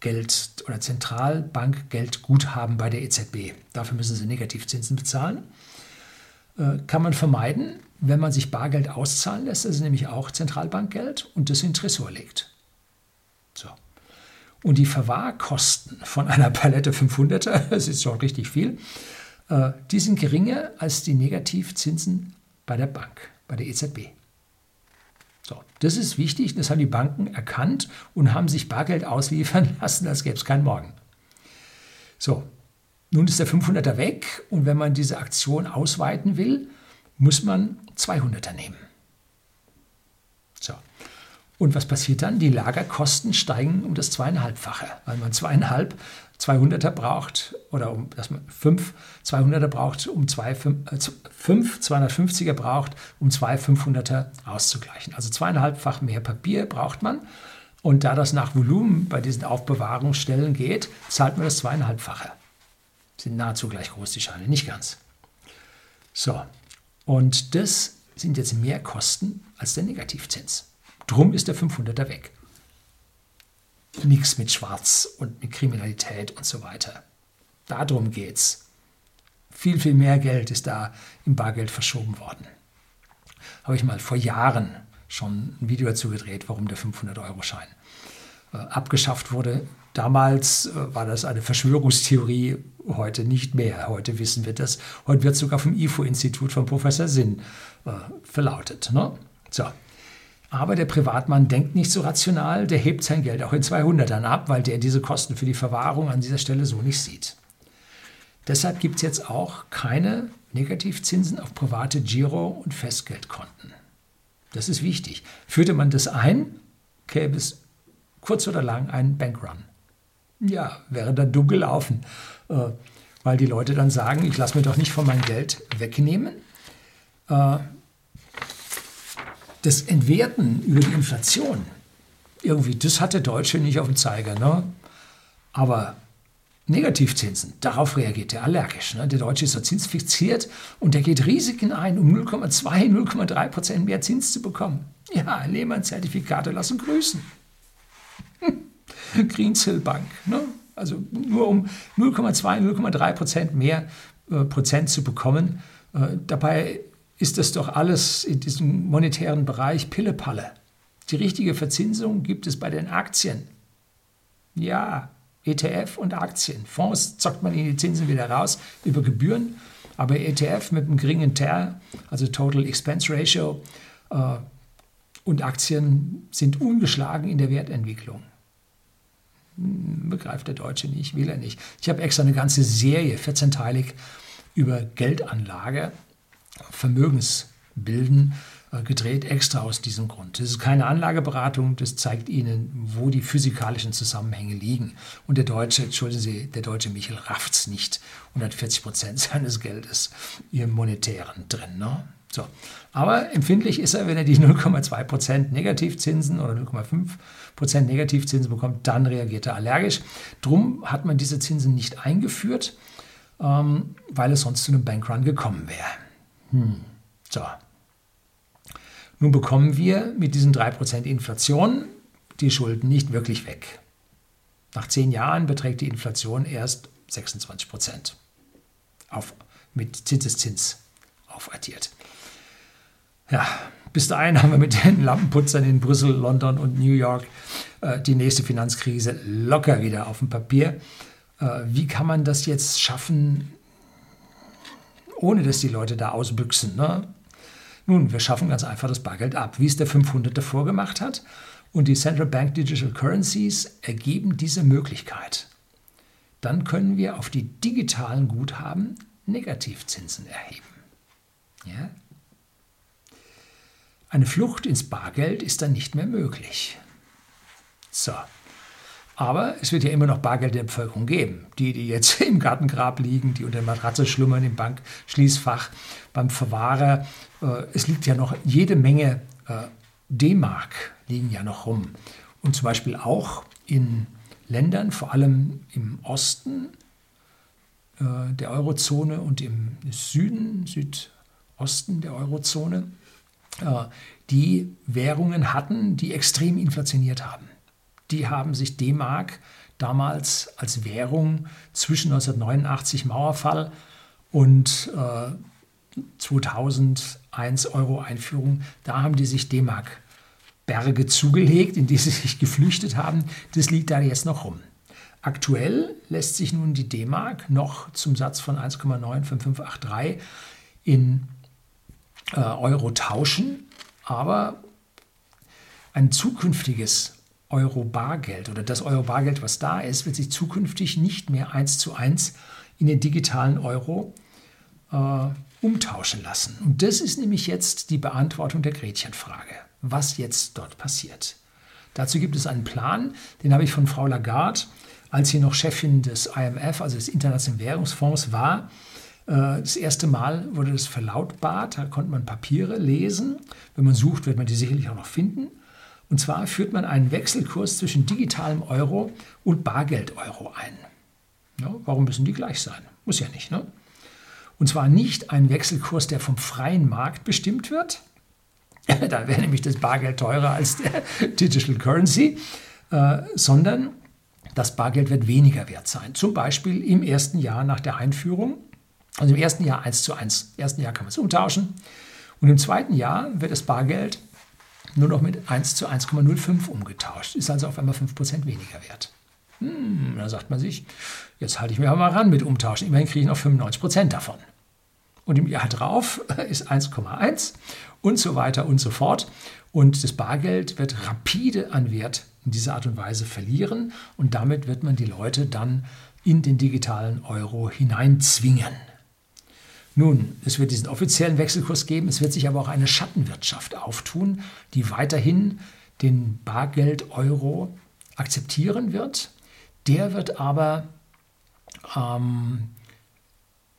A: Geld oder Zentralbankgeldguthaben bei der EZB. Dafür müssen sie Negativzinsen bezahlen. Äh, kann man vermeiden, wenn man sich Bargeld auszahlen lässt, das ist nämlich auch Zentralbankgeld und das in Tresor legt. So. Und die Verwahrkosten von einer Palette 500er, das ist schon richtig viel, die sind geringer als die Negativzinsen bei der Bank, bei der EZB. So, das ist wichtig, das haben die Banken erkannt und haben sich Bargeld ausliefern lassen, als gäbe es keinen Morgen. So, nun ist der 500er weg und wenn man diese Aktion ausweiten will, muss man 200er nehmen. So, und was passiert dann? Die Lagerkosten steigen um das zweieinhalbfache, weil man zweieinhalb 200er braucht oder um, dass man fünf 200er braucht, um zwei, fünf, äh, fünf 250er braucht, um zwei 500er auszugleichen. Also zweieinhalbfach mehr Papier braucht man. Und da das nach Volumen bei diesen Aufbewahrungsstellen geht, zahlt man das zweieinhalbfache. Sind nahezu gleich groß die Scheine, nicht ganz. So, und das sind jetzt mehr Kosten als der Negativzins. Drum ist der 500er weg. Nichts mit Schwarz und mit Kriminalität und so weiter. Darum geht's. Viel, viel mehr Geld ist da im Bargeld verschoben worden. Habe ich mal vor Jahren schon ein Video dazu gedreht, warum der 500-Euro-Schein äh, abgeschafft wurde. Damals äh, war das eine Verschwörungstheorie, heute nicht mehr. Heute wissen wir das. Heute wird sogar vom IFO-Institut von Professor Sinn äh, verlautet. Ne? So, aber der Privatmann denkt nicht so rational, der hebt sein Geld auch in 200ern ab, weil der diese Kosten für die Verwahrung an dieser Stelle so nicht sieht. Deshalb gibt es jetzt auch keine Negativzinsen auf private Giro- und Festgeldkonten. Das ist wichtig. Führte man das ein, gäbe es kurz oder lang einen Bankrun. Ja, wäre dann dumm gelaufen, äh, weil die Leute dann sagen, ich lasse mir doch nicht von meinem Geld wegnehmen. Äh, das Entwerten über die Inflation irgendwie, das hat der Deutsche nicht auf dem Zeiger. Ne? Aber Negativzinsen, darauf reagiert er allergisch. Ne? Der Deutsche ist so zinsfixiert und der geht Risiken ein, um 0,2, 0,3 Prozent mehr Zins zu bekommen. Ja, Lehmann-Zertifikate lassen grüßen. Hm. Greensill Bank. Ne? Also nur um 0,2, 0,3 Prozent mehr äh, Prozent zu bekommen. Äh, dabei ist das doch alles in diesem monetären Bereich Pillepalle. Die richtige Verzinsung gibt es bei den Aktien. Ja, ETF und Aktien. Fonds zockt man in die Zinsen wieder raus über Gebühren, aber ETF mit einem geringen TER, also Total Expense Ratio, äh, und Aktien sind ungeschlagen in der Wertentwicklung. Hm, begreift der Deutsche nicht, will er nicht. Ich habe extra eine ganze Serie, 14-teilig, über Geldanlage, Vermögensbilden äh, gedreht, extra aus diesem Grund. Das ist keine Anlageberatung, das zeigt Ihnen, wo die physikalischen Zusammenhänge liegen. Und der Deutsche, entschuldigen Sie, der deutsche Michel rafft es nicht und hat 40 Prozent seines Geldes im Monetären drin. Ne? So. Aber empfindlich ist er, wenn er die 0,2 Prozent Negativzinsen oder 0,5 Prozent Negativzinsen bekommt, dann reagiert er allergisch. Drum hat man diese Zinsen nicht eingeführt, ähm, weil es sonst zu einem Bankrun gekommen wäre. Hm. So, nun bekommen wir mit diesen 3% Inflation die Schulden nicht wirklich weg. Nach zehn Jahren beträgt die Inflation erst 26 Auf, mit Zinseszins aufaddiert. Ja, bis dahin haben wir mit den Lampenputzern in Brüssel, London und New York äh, die nächste Finanzkrise locker wieder auf dem Papier. Äh, wie kann man das jetzt schaffen, ohne dass die Leute da ausbüchsen? Ne? Nun, wir schaffen ganz einfach das Bargeld ab, wie es der 500 davor gemacht hat. Und die Central Bank Digital Currencies ergeben diese Möglichkeit. Dann können wir auf die digitalen Guthaben Negativzinsen erheben. Ja? Eine Flucht ins Bargeld ist dann nicht mehr möglich. So, aber es wird ja immer noch Bargeld der Bevölkerung geben. Die, die jetzt im Gartengrab liegen, die unter der Matratze schlummern, im Bankschließfach, beim Verwahrer. Äh, es liegt ja noch jede Menge äh, D-Mark liegen ja noch rum. Und zum Beispiel auch in Ländern, vor allem im Osten äh, der Eurozone und im Süden, Südosten der Eurozone, die Währungen hatten, die extrem inflationiert haben die haben sich D-Mark damals als Währung zwischen 1989 Mauerfall und äh, 2001 Euro-Einführung, da haben die sich D-Mark Berge zugelegt, in die sie sich geflüchtet haben. Das liegt da jetzt noch rum. Aktuell lässt sich nun die D-Mark noch zum Satz von 1,95583 in äh, Euro tauschen, aber ein zukünftiges Euro Bargeld oder das Euro Bargeld, was da ist, wird sich zukünftig nicht mehr eins zu eins in den digitalen Euro äh, umtauschen lassen. Und das ist nämlich jetzt die Beantwortung der Gretchenfrage, was jetzt dort passiert. Dazu gibt es einen Plan, den habe ich von Frau Lagarde, als sie noch Chefin des IMF, also des Internationalen Währungsfonds war. Äh, das erste Mal wurde das verlautbart, da konnte man Papiere lesen. Wenn man sucht, wird man die sicherlich auch noch finden. Und zwar führt man einen Wechselkurs zwischen digitalem Euro und Bargeld-Euro ein. Ja, warum müssen die gleich sein? Muss ja nicht. Ne? Und zwar nicht ein Wechselkurs, der vom freien Markt bestimmt wird. da wäre nämlich das Bargeld teurer als der Digital Currency, äh, sondern das Bargeld wird weniger wert sein. Zum Beispiel im ersten Jahr nach der Einführung. Also im ersten Jahr 1 zu 1. Im ersten Jahr kann man es umtauschen. Und im zweiten Jahr wird das Bargeld nur noch mit 1 zu 1,05 umgetauscht. Ist also auf einmal 5% weniger wert. Hm, da sagt man sich, jetzt halte ich mir aber mal ran mit Umtauschen. Immerhin kriege ich noch 95% davon. Und im Jahr drauf ist 1,1 und so weiter und so fort. Und das Bargeld wird rapide an Wert in dieser Art und Weise verlieren. Und damit wird man die Leute dann in den digitalen Euro hineinzwingen. Nun, es wird diesen offiziellen Wechselkurs geben, es wird sich aber auch eine Schattenwirtschaft auftun, die weiterhin den Bargeld-Euro akzeptieren wird. Der wird aber, ähm,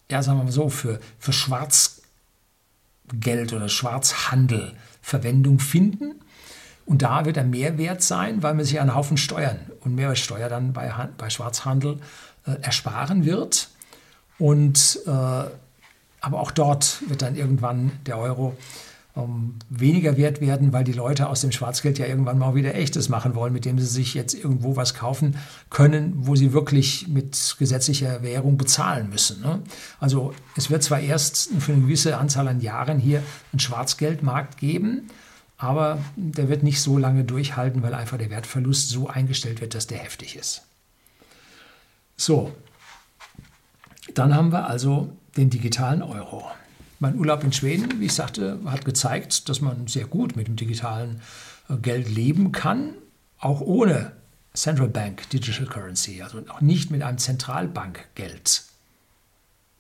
A: ja, sagen wir mal so, für, für Schwarzgeld oder Schwarzhandel Verwendung finden. Und da wird er mehr wert sein, weil man sich einen Haufen Steuern und Mehrwertsteuer dann bei, bei Schwarzhandel äh, ersparen wird. Und, äh, aber auch dort wird dann irgendwann der Euro ähm, weniger wert werden, weil die Leute aus dem Schwarzgeld ja irgendwann mal wieder echtes machen wollen, mit dem sie sich jetzt irgendwo was kaufen können, wo sie wirklich mit gesetzlicher Währung bezahlen müssen. Ne? Also es wird zwar erst für eine gewisse Anzahl an Jahren hier einen Schwarzgeldmarkt geben, aber der wird nicht so lange durchhalten, weil einfach der Wertverlust so eingestellt wird, dass der heftig ist. So, dann haben wir also den digitalen Euro. Mein Urlaub in Schweden, wie ich sagte, hat gezeigt, dass man sehr gut mit dem digitalen äh, Geld leben kann, auch ohne Central Bank Digital Currency, also auch nicht mit einem Zentralbankgeld,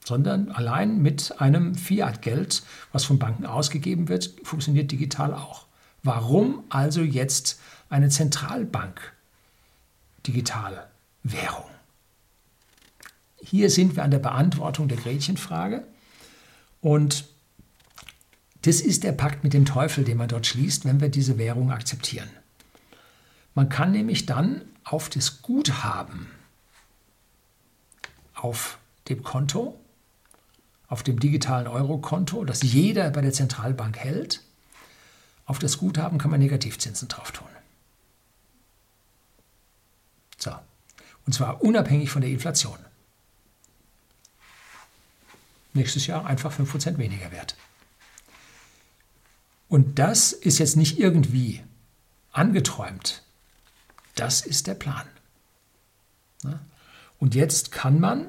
A: sondern allein mit einem Fiat-Geld, was von Banken ausgegeben wird, funktioniert digital auch. Warum also jetzt eine Zentralbank digitale Währung? Hier sind wir an der Beantwortung der Gretchenfrage. Und das ist der Pakt mit dem Teufel, den man dort schließt, wenn wir diese Währung akzeptieren. Man kann nämlich dann auf das Guthaben auf dem Konto, auf dem digitalen Euro-Konto, das jeder bei der Zentralbank hält, auf das Guthaben kann man Negativzinsen drauf tun. So. Und zwar unabhängig von der Inflation nächstes Jahr einfach 5% weniger wert. Und das ist jetzt nicht irgendwie angeträumt. Das ist der Plan. Und jetzt kann man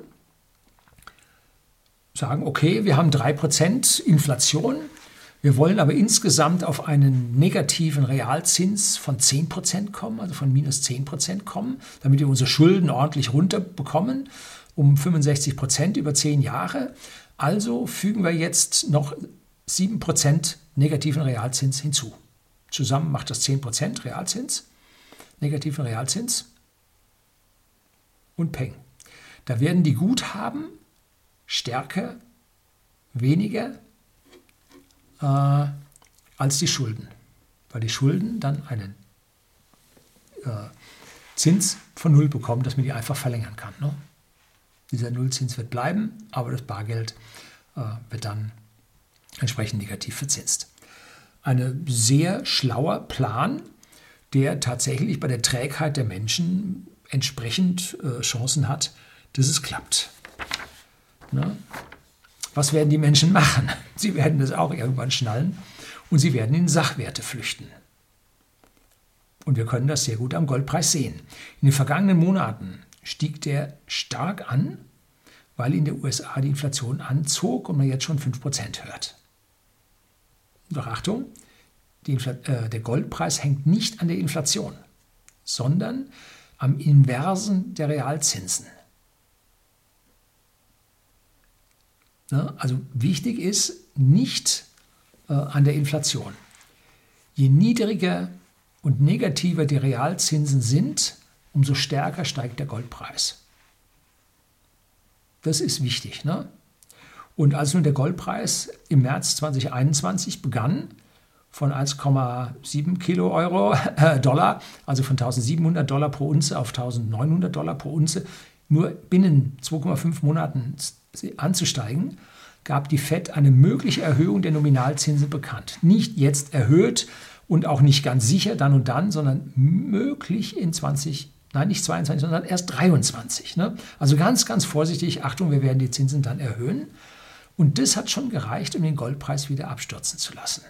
A: sagen, okay, wir haben 3% Inflation, wir wollen aber insgesamt auf einen negativen Realzins von 10% kommen, also von minus 10% kommen, damit wir unsere Schulden ordentlich runterbekommen, um 65% über 10 Jahre. Also fügen wir jetzt noch 7% negativen Realzins hinzu. Zusammen macht das 10% Realzins, negativen Realzins und Peng. Da werden die Guthaben stärker, weniger äh, als die Schulden, weil die Schulden dann einen äh, Zins von Null bekommen, dass man die einfach verlängern kann. Ne? Dieser Nullzins wird bleiben, aber das Bargeld äh, wird dann entsprechend negativ verzinst. Ein sehr schlauer Plan, der tatsächlich bei der Trägheit der Menschen entsprechend äh, Chancen hat, dass es klappt. Ne? Was werden die Menschen machen? Sie werden das auch irgendwann schnallen und sie werden in Sachwerte flüchten. Und wir können das sehr gut am Goldpreis sehen. In den vergangenen Monaten stieg der stark an, weil in den USA die Inflation anzog und man jetzt schon 5% hört. Doch Achtung, äh, der Goldpreis hängt nicht an der Inflation, sondern am Inversen der Realzinsen. Ja, also wichtig ist nicht äh, an der Inflation. Je niedriger und negativer die Realzinsen sind, umso stärker steigt der Goldpreis. Das ist wichtig. Ne? Und als nun der Goldpreis im März 2021 begann, von 1,7 Kilo Euro, äh, Dollar, also von 1700 Dollar pro Unze auf 1900 Dollar pro Unze, nur binnen 2,5 Monaten anzusteigen, gab die FED eine mögliche Erhöhung der Nominalzinsen bekannt. Nicht jetzt erhöht und auch nicht ganz sicher dann und dann, sondern möglich in 20 Nein, nicht 22, sondern erst 23. Ne? Also ganz, ganz vorsichtig, Achtung, wir werden die Zinsen dann erhöhen. Und das hat schon gereicht, um den Goldpreis wieder abstürzen zu lassen.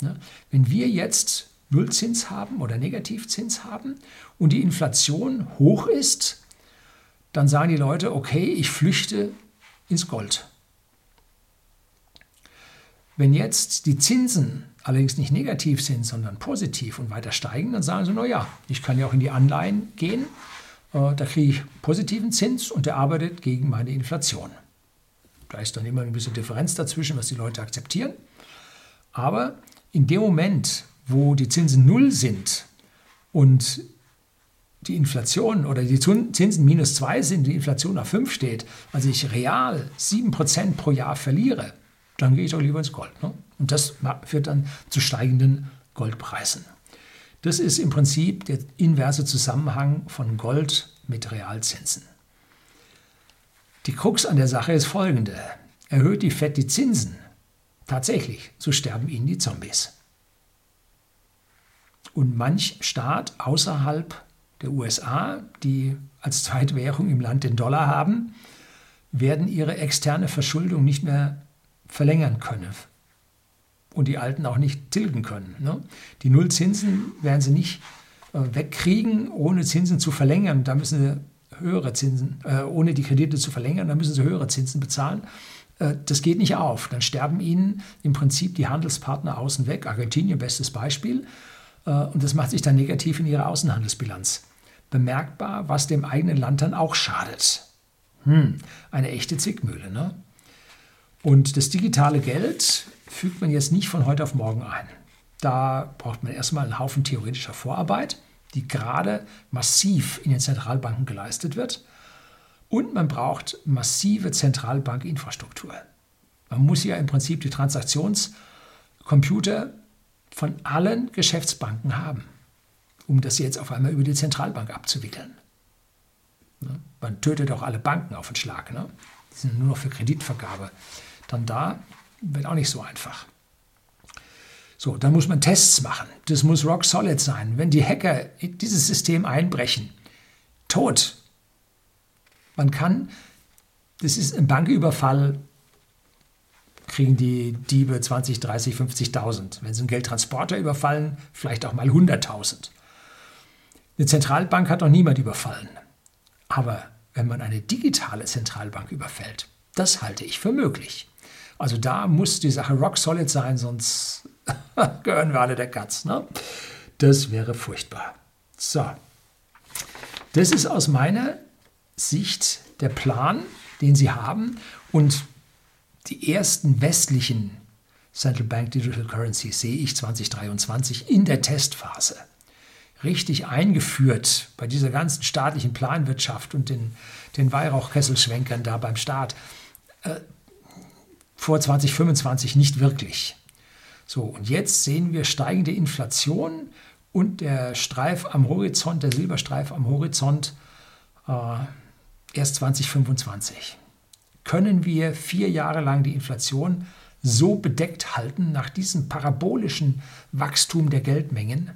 A: Ne? Wenn wir jetzt Nullzins haben oder Negativzins haben und die Inflation hoch ist, dann sagen die Leute, okay, ich flüchte ins Gold. Wenn jetzt die Zinsen allerdings nicht negativ sind, sondern positiv und weiter steigen, dann sagen sie, naja, ich kann ja auch in die Anleihen gehen, äh, da kriege ich positiven Zins und der arbeitet gegen meine Inflation. Da ist dann immer ein bisschen Differenz dazwischen, was die Leute akzeptieren. Aber in dem Moment, wo die Zinsen null sind und die Inflation oder die Zinsen minus zwei sind, die Inflation auf fünf steht, also ich real sieben Prozent pro Jahr verliere, dann gehe ich doch lieber ins Gold. Ne? Und das führt dann zu steigenden Goldpreisen. Das ist im Prinzip der inverse Zusammenhang von Gold mit Realzinsen. Die Krux an der Sache ist folgende. Erhöht die Fed die Zinsen, tatsächlich, so sterben ihnen die Zombies. Und manch Staat außerhalb der USA, die als Zweitwährung im Land den Dollar haben, werden ihre externe Verschuldung nicht mehr verlängern können und die Alten auch nicht tilgen können. Ne? Die Nullzinsen werden sie nicht äh, wegkriegen, ohne Zinsen zu verlängern. Da müssen sie höhere Zinsen, äh, ohne die Kredite zu verlängern, da müssen sie höhere Zinsen bezahlen. Äh, das geht nicht auf. Dann sterben ihnen im Prinzip die Handelspartner außen weg. Argentinien, bestes Beispiel. Äh, und das macht sich dann negativ in ihrer Außenhandelsbilanz bemerkbar, was dem eigenen Land dann auch schadet. Hm, eine echte Zwickmühle. Ne? Und das digitale Geld fügt man jetzt nicht von heute auf morgen ein. Da braucht man erstmal einen Haufen theoretischer Vorarbeit, die gerade massiv in den Zentralbanken geleistet wird. Und man braucht massive Zentralbankinfrastruktur. Man muss ja im Prinzip die Transaktionscomputer von allen Geschäftsbanken haben, um das jetzt auf einmal über die Zentralbank abzuwickeln. Ne? Man tötet auch alle Banken auf den Schlag. Ne? Die sind nur noch für Kreditvergabe. Dann da wird auch nicht so einfach. So, dann muss man Tests machen. Das muss rock solid sein. Wenn die Hacker dieses System einbrechen, tot. Man kann, das ist ein Banküberfall, kriegen die Diebe 20, 30, 50.000. Wenn sie einen Geldtransporter überfallen, vielleicht auch mal 100.000. Eine Zentralbank hat noch niemand überfallen. Aber wenn man eine digitale Zentralbank überfällt, das halte ich für möglich. Also da muss die Sache rock solid sein, sonst gehören wir alle der Katz. Ne? Das wäre furchtbar. So, das ist aus meiner Sicht der Plan, den Sie haben. Und die ersten westlichen Central Bank Digital Currencies sehe ich 2023 in der Testphase richtig eingeführt bei dieser ganzen staatlichen Planwirtschaft und den, den Weihrauchkesselschwenkern da beim Staat. Äh, vor 2025 nicht wirklich. So, und jetzt sehen wir steigende Inflation und der Streif am Horizont, der Silberstreif am Horizont, äh, erst 2025. Können wir vier Jahre lang die Inflation so bedeckt halten nach diesem parabolischen Wachstum der Geldmengen?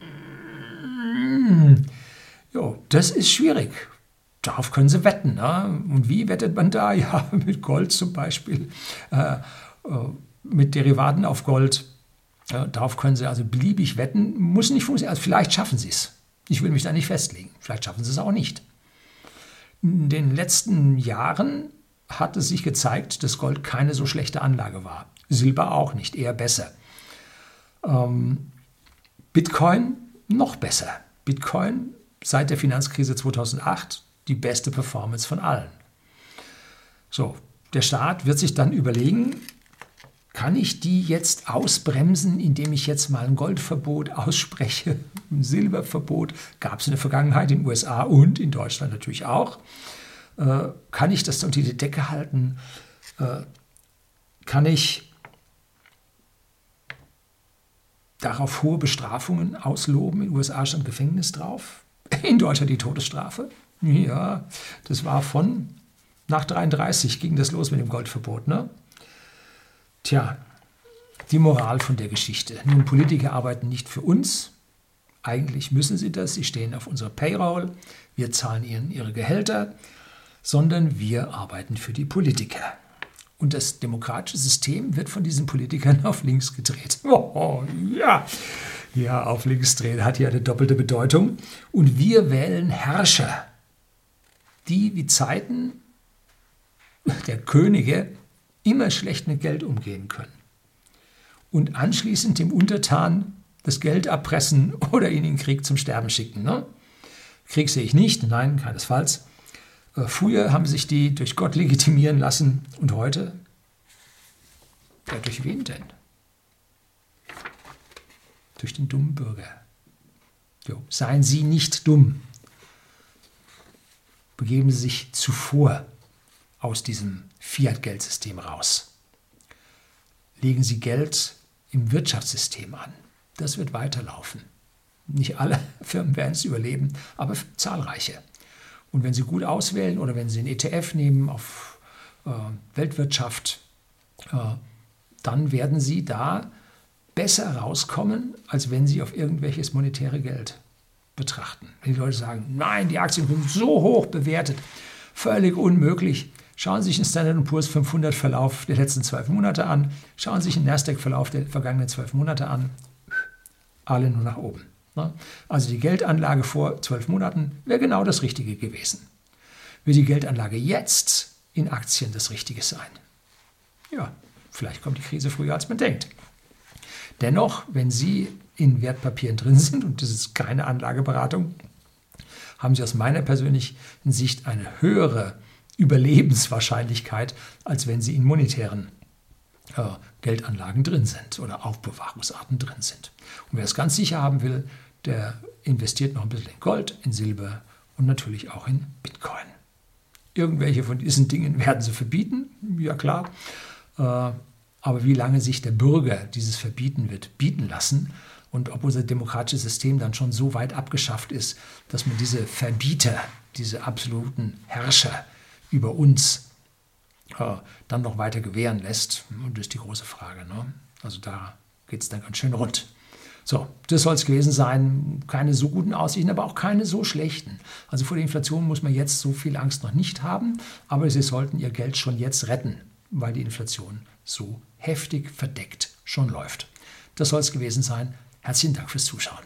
A: Hm, jo, das ist schwierig. Darauf können Sie wetten. Ne? Und wie wettet man da? Ja, mit Gold zum Beispiel, äh, äh, mit Derivaten auf Gold. Äh, darauf können Sie also beliebig wetten. Muss nicht funktionieren. Also vielleicht schaffen Sie es. Ich will mich da nicht festlegen. Vielleicht schaffen Sie es auch nicht. In den letzten Jahren hat es sich gezeigt, dass Gold keine so schlechte Anlage war. Silber auch nicht, eher besser. Ähm, Bitcoin noch besser. Bitcoin seit der Finanzkrise 2008 die beste Performance von allen. So, der Staat wird sich dann überlegen, kann ich die jetzt ausbremsen, indem ich jetzt mal ein Goldverbot ausspreche, ein Silberverbot, gab es in der Vergangenheit in den USA und in Deutschland natürlich auch. Äh, kann ich das unter die Decke halten? Äh, kann ich darauf hohe Bestrafungen ausloben? In den USA stand Gefängnis drauf, in Deutschland die Todesstrafe. Ja, das war von nach 33 ging das los mit dem Goldverbot. Ne? Tja, die Moral von der Geschichte. Nun, Politiker arbeiten nicht für uns. Eigentlich müssen sie das. Sie stehen auf unserer Payroll. Wir zahlen ihnen ihre Gehälter. Sondern wir arbeiten für die Politiker. Und das demokratische System wird von diesen Politikern auf links gedreht. Oh, ja, ja, auf links drehen hat ja eine doppelte Bedeutung. Und wir wählen Herrscher die wie Zeiten der Könige immer schlecht mit Geld umgehen können und anschließend dem Untertan das Geld abpressen oder ihn in den Krieg zum Sterben schicken. Ne? Krieg sehe ich nicht, nein, keinesfalls. Äh, früher haben sich die durch Gott legitimieren lassen und heute? Ja, durch wen denn? Durch den dummen Bürger. Jo, seien Sie nicht dumm begeben Sie sich zuvor aus diesem Fiat-Geldsystem raus. Legen Sie Geld im Wirtschaftssystem an. Das wird weiterlaufen. Nicht alle Firmen werden es überleben, aber zahlreiche. Und wenn Sie gut auswählen oder wenn Sie einen ETF nehmen auf äh, Weltwirtschaft, äh, dann werden Sie da besser rauskommen, als wenn Sie auf irgendwelches monetäre Geld betrachten. Wenn die Leute sagen, nein, die Aktien sind so hoch bewertet, völlig unmöglich. Schauen Sie sich den Standard Poor's 500 Verlauf der letzten zwölf Monate an. Schauen Sie sich den Nasdaq Verlauf der vergangenen zwölf Monate an. Alle nur nach oben. Ne? Also die Geldanlage vor zwölf Monaten wäre genau das Richtige gewesen. Wird die Geldanlage jetzt in Aktien das Richtige sein? Ja, vielleicht kommt die Krise früher, als man denkt. Dennoch, wenn Sie in Wertpapieren drin sind, und das ist keine Anlageberatung, haben Sie aus meiner persönlichen Sicht eine höhere Überlebenswahrscheinlichkeit, als wenn Sie in monetären äh, Geldanlagen drin sind oder Aufbewahrungsarten drin sind. Und wer es ganz sicher haben will, der investiert noch ein bisschen in Gold, in Silber und natürlich auch in Bitcoin. Irgendwelche von diesen Dingen werden sie verbieten, ja klar. Äh, aber wie lange sich der Bürger dieses Verbieten wird bieten lassen und ob unser demokratisches System dann schon so weit abgeschafft ist, dass man diese Verbieter, diese absoluten Herrscher über uns äh, dann noch weiter gewähren lässt, das ist die große Frage. Ne? Also da geht es dann ganz schön rund. So, das soll es gewesen sein. Keine so guten Aussichten, aber auch keine so schlechten. Also vor der Inflation muss man jetzt so viel Angst noch nicht haben, aber Sie sollten Ihr Geld schon jetzt retten, weil die Inflation so heftig verdeckt schon läuft. Das soll es gewesen sein. Herzlichen Dank fürs Zuschauen.